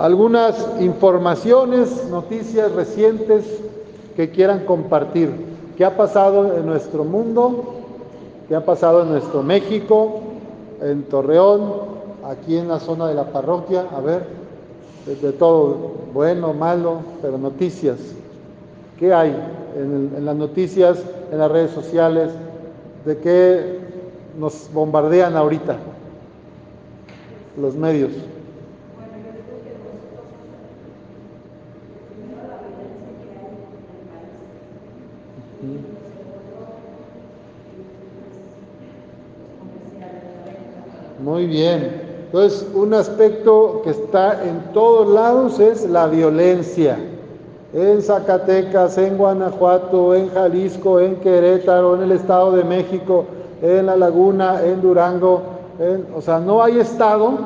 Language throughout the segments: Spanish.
algunas informaciones, noticias recientes que quieran compartir. ¿Qué ha pasado en nuestro mundo? ¿Qué ha pasado en nuestro México? En Torreón, aquí en la zona de la parroquia. A ver, de, todo, bueno, malo, pero noticias. ¿Qué hay en, las noticias, en las redes sociales? ¿De qué nos bombardean ahorita los medios? Muy bien. Entonces, un aspecto que está en todos lados es la violencia. En Zacatecas, en Guanajuato, en Jalisco, en Querétaro, en el Estado de México, en La Laguna, en Durango. o sea, no hay estado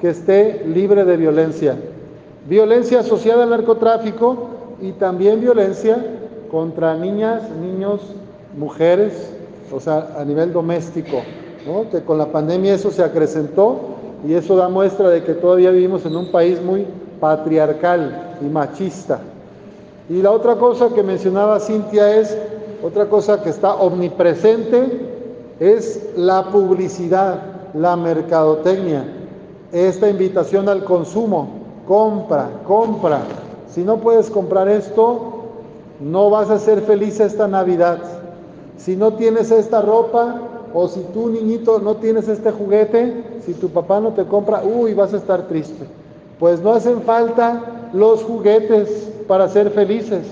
que esté libre de violencia. Violencia asociada al narcotráfico y también violencia contra niñas, niños, mujeres, o sea, a nivel doméstico que con la pandemia eso se acrecentó y eso da muestra de que todavía vivimos en un país muy patriarcal y machista. Y la otra cosa que mencionaba Cintia es, otra cosa que está omnipresente, es la publicidad, la mercadotecnia, esta invitación al consumo, compra, compra. Si no puedes comprar esto, no vas a ser feliz esta Navidad. Si no tienes esta ropa, o si tú, niñito, no tienes este juguete, si tu papá no te compra, uy, vas a estar triste. Pues no hacen falta los juguetes para ser felices.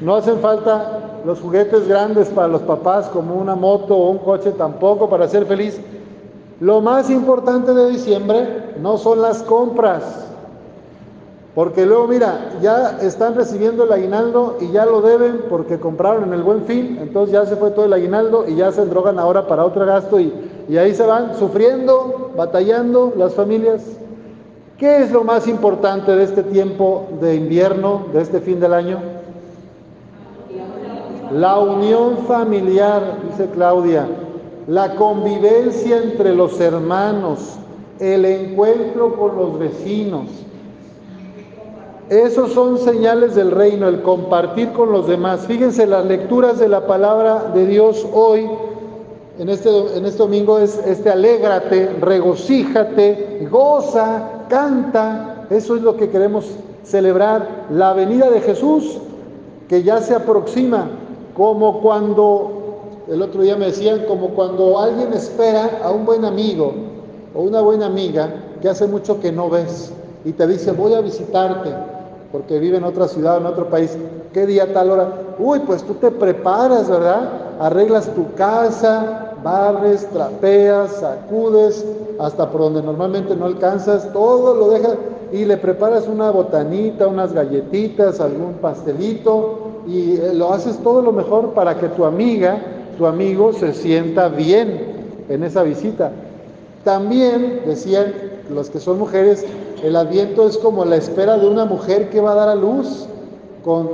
No hacen falta los juguetes grandes para los papás, como una moto o un coche, tampoco para ser feliz. Lo más importante de diciembre no son las compras, porque luego, mira, ya están recibiendo el aguinaldo y ya lo deben porque compraron en el buen fin, entonces ya se fue todo el aguinaldo y ya se drogan ahora para otro gasto y, y ahí se van sufriendo, batallando las familias. ¿Qué es lo más importante de este tiempo de invierno, de este fin del año? La unión familiar, dice Claudia, la convivencia entre los hermanos, el encuentro con los vecinos esos son señales del reino, el compartir con los demás. Fíjense, las lecturas de la palabra de Dios hoy, en este, en este domingo, es este alégrate, regocíjate, goza, canta. Eso es lo que queremos celebrar. La venida de Jesús, que ya se aproxima, como cuando, el otro día me decían, como cuando alguien espera a un buen amigo o una buena amiga que hace mucho que no ves y te dice, voy a visitarte porque vive en otra ciudad, en otro país. ¿Qué día, tal hora? Uy, pues tú te preparas, ¿verdad? Arreglas tu casa, barres, trapeas, sacudes, hasta por donde normalmente no alcanzas, todo lo dejas y le preparas una botanita, unas galletitas, algún pastelito y eh, lo haces todo lo mejor para que tu amiga, tu amigo se sienta bien en esa visita. También decían los que son mujeres, el adviento es como la espera de una mujer que va a dar a luz, con,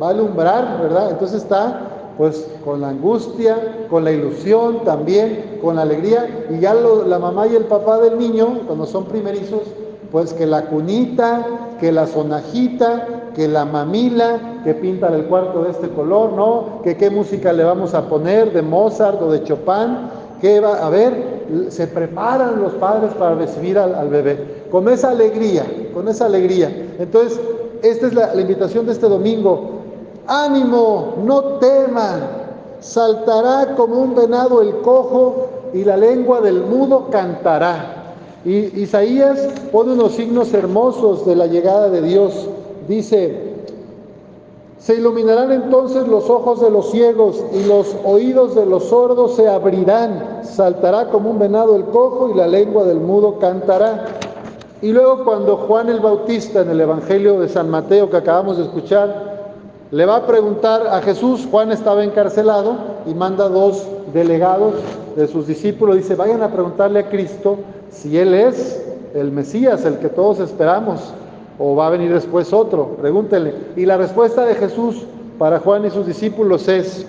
va a alumbrar, ¿verdad? Entonces está pues con la angustia, con la ilusión también, con la alegría, y ya la mamá y el papá del niño, cuando son primerizos, pues que la cunita, que la sonajita, que la mamila, que pinta el cuarto de este color, ¿no? Que qué música le vamos a poner, de Mozart o de Chopin, que va a ver, se preparan los padres para recibir al bebé con esa alegría, con esa alegría. Entonces, esta es la, invitación de este domingo. Ánimo, no teman, saltará como un venado el cojo y la lengua del mudo cantará. Y Isaías pone unos signos hermosos de la llegada de Dios. Dice, se iluminarán entonces los ojos de los ciegos y los oídos de los sordos se abrirán. Saltará como un venado el cojo y la lengua del mudo cantará. Y luego cuando Juan el Bautista en el Evangelio de San Mateo que acabamos de escuchar, le va a preguntar a Jesús, Juan estaba encarcelado y manda dos delegados de sus discípulos, dice, vayan a preguntarle a Cristo si Él es el Mesías, el que todos esperamos, o va a venir después otro, pregúntenle. Y la respuesta de Jesús para Juan y sus discípulos es,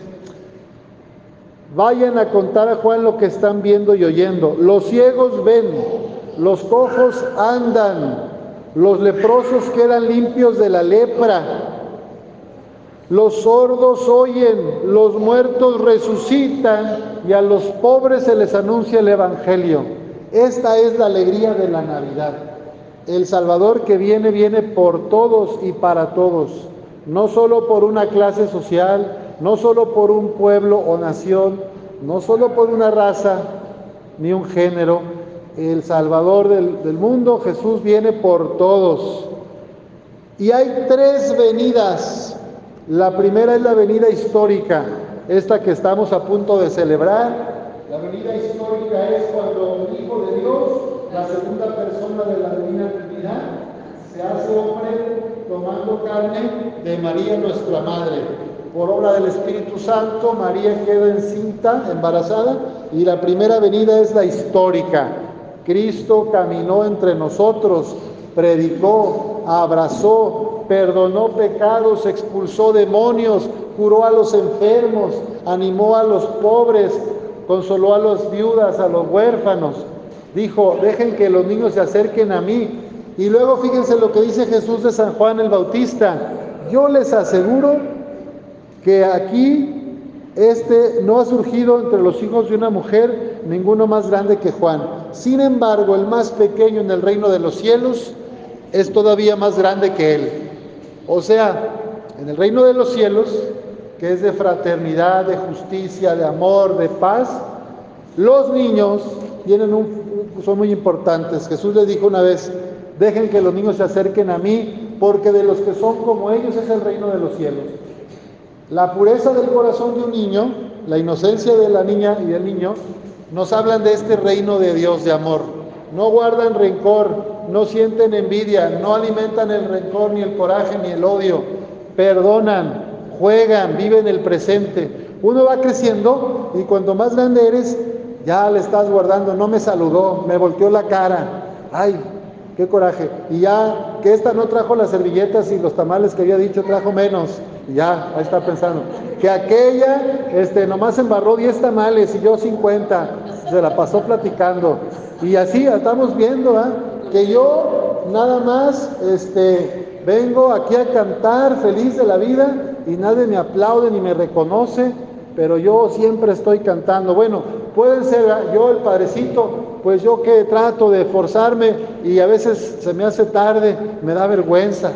vayan a contar a Juan lo que están viendo y oyendo. Los ciegos ven, los cojos andan, Los leprosos quedan limpios de la lepra. Los sordos oyen, los muertos resucitan y a los pobres se les anuncia el Evangelio. Esta es la alegría de la Navidad. El Salvador que viene, viene por todos y para todos, no solo por una clase social, no solo por un pueblo o nación, no solo por una raza ni un género. El Salvador del, mundo, Jesús, viene por todos. Y hay tres venidas la primera es la venida histórica, esta que estamos a punto de celebrar. La venida histórica es cuando el Hijo de Dios, la segunda persona de la Divina Trinidad, se hace hombre tomando carne de María nuestra Madre. Por obra del Espíritu Santo, María queda encinta, embarazada, y la primera venida es la histórica. Cristo caminó entre nosotros, predicó, abrazó, perdonó pecados, expulsó demonios, curó a los enfermos, animó a los pobres, consoló a las viudas, a los huérfanos. Dijo, dejen que los niños se acerquen a mí. Y luego fíjense lo que dice Jesús de San Juan el Bautista. Yo les aseguro que aquí este no ha surgido entre los hijos de una mujer ninguno más grande que Juan. Sin embargo, el más pequeño en el reino de los cielos es todavía más grande que él. O sea, en el reino de los cielos, que es de fraternidad, de justicia, de amor, de paz, los niños tienen son muy importantes. Jesús les dijo una vez, dejen que los niños se acerquen a mí, porque de los que son como ellos es el reino de los cielos. La pureza del corazón de un niño, la inocencia de la niña y del niño, nos hablan de este reino de Dios de amor. No guardan rencor, no sienten envidia, no alimentan el rencor, ni el coraje, ni el odio, perdonan, juegan, viven el presente. Uno va creciendo y cuando más grande eres, ya le estás guardando, no me saludó, me volteó la cara, ay, qué coraje. Y ya que esta no trajo las servilletas y los tamales que había dicho, trajo menos. Y ya, ahí está pensando. Que aquella, este, nomás embarró 10 tamales y yo 50. Se la pasó platicando. Y así estamos viendo, ¿ah? que yo nada más este, vengo aquí a cantar feliz de la vida y nadie me aplaude ni me reconoce, pero yo siempre estoy cantando. Bueno, pueden ser yo el padrecito, pues yo que trato de forzarme y a veces se me hace tarde, me da vergüenza,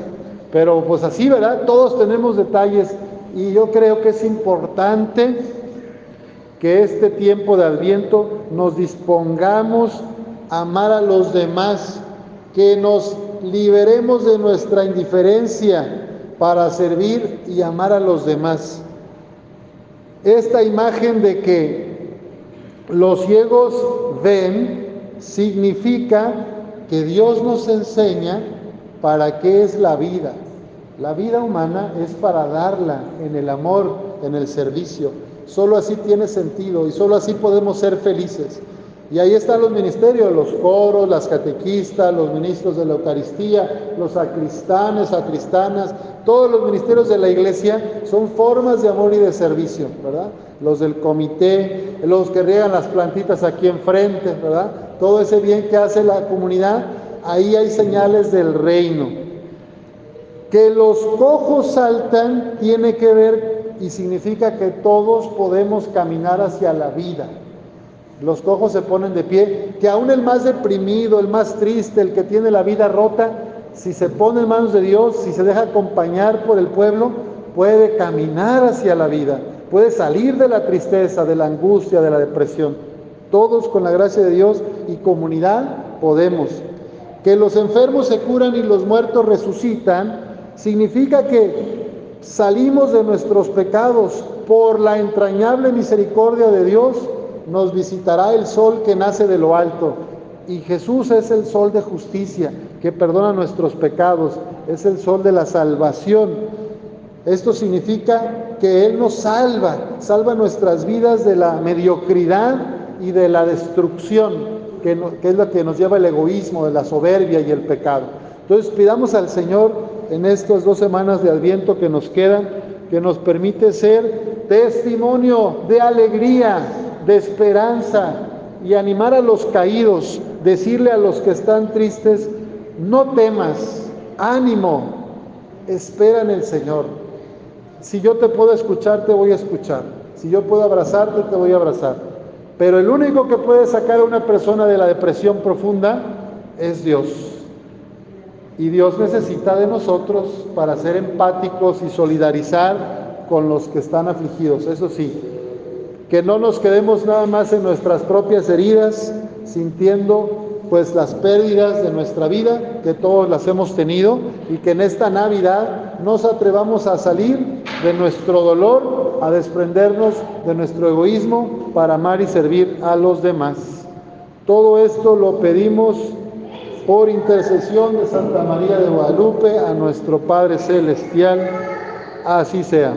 pero pues así, ¿verdad? Todos tenemos detalles y yo creo que es importante que este tiempo de adviento nos dispongamos a amar a los demás que nos liberemos de nuestra indiferencia para servir y amar a los demás. Esta imagen de que los ciegos ven significa que Dios nos enseña para qué es la vida. La vida humana es para darla en el amor, en el servicio. Solo así tiene sentido y solo así podemos ser felices. Y ahí están los ministerios, los coros, las catequistas, los ministros de la Eucaristía, los sacristanes, sacristanas, todos los ministerios de la iglesia son formas de amor y de servicio, ¿verdad? Los del comité, los que riegan las plantitas aquí enfrente, ¿verdad? Todo ese bien que hace la comunidad, ahí hay señales del reino. Que los cojos saltan tiene que ver y significa que todos podemos caminar hacia la vida. Los cojos se ponen de pie, que aún el más deprimido, el más triste, el que tiene la vida rota, si se pone en manos de Dios, si se deja acompañar por el pueblo, puede caminar hacia la vida, puede salir de la tristeza, de la angustia, de la depresión. Todos con la gracia de Dios y comunidad podemos. Que los enfermos se curan y los muertos resucitan, significa que salimos de nuestros pecados por la entrañable misericordia de Dios nos visitará el sol que nace de lo alto. Y Jesús es el sol de justicia que perdona nuestros pecados, es el sol de la salvación. Esto significa que Él nos salva, salva nuestras vidas de la mediocridad y de la destrucción, que, es lo que nos lleva el egoísmo, de la soberbia y el pecado. Entonces pidamos al Señor en estas dos semanas de Adviento que nos quedan, que nos permite ser testimonio de alegría, de esperanza y animar a los caídos, decirle a los que están tristes, no temas, ánimo, espera en el Señor. Si yo te puedo escuchar, te voy a escuchar. Si yo puedo abrazarte, te voy a abrazar. Pero el único que puede sacar a una persona de la depresión profunda es Dios. Y Dios necesita de nosotros para ser empáticos y solidarizar con los que están afligidos. Eso sí, que no nos quedemos nada más en nuestras propias heridas, sintiendo pues las pérdidas de nuestra vida, que todos las hemos tenido, y que en esta Navidad nos atrevamos a salir de nuestro dolor, a desprendernos de nuestro egoísmo para amar y servir a los demás. Todo esto lo pedimos por intercesión de Santa María de Guadalupe a nuestro Padre Celestial. Así sea.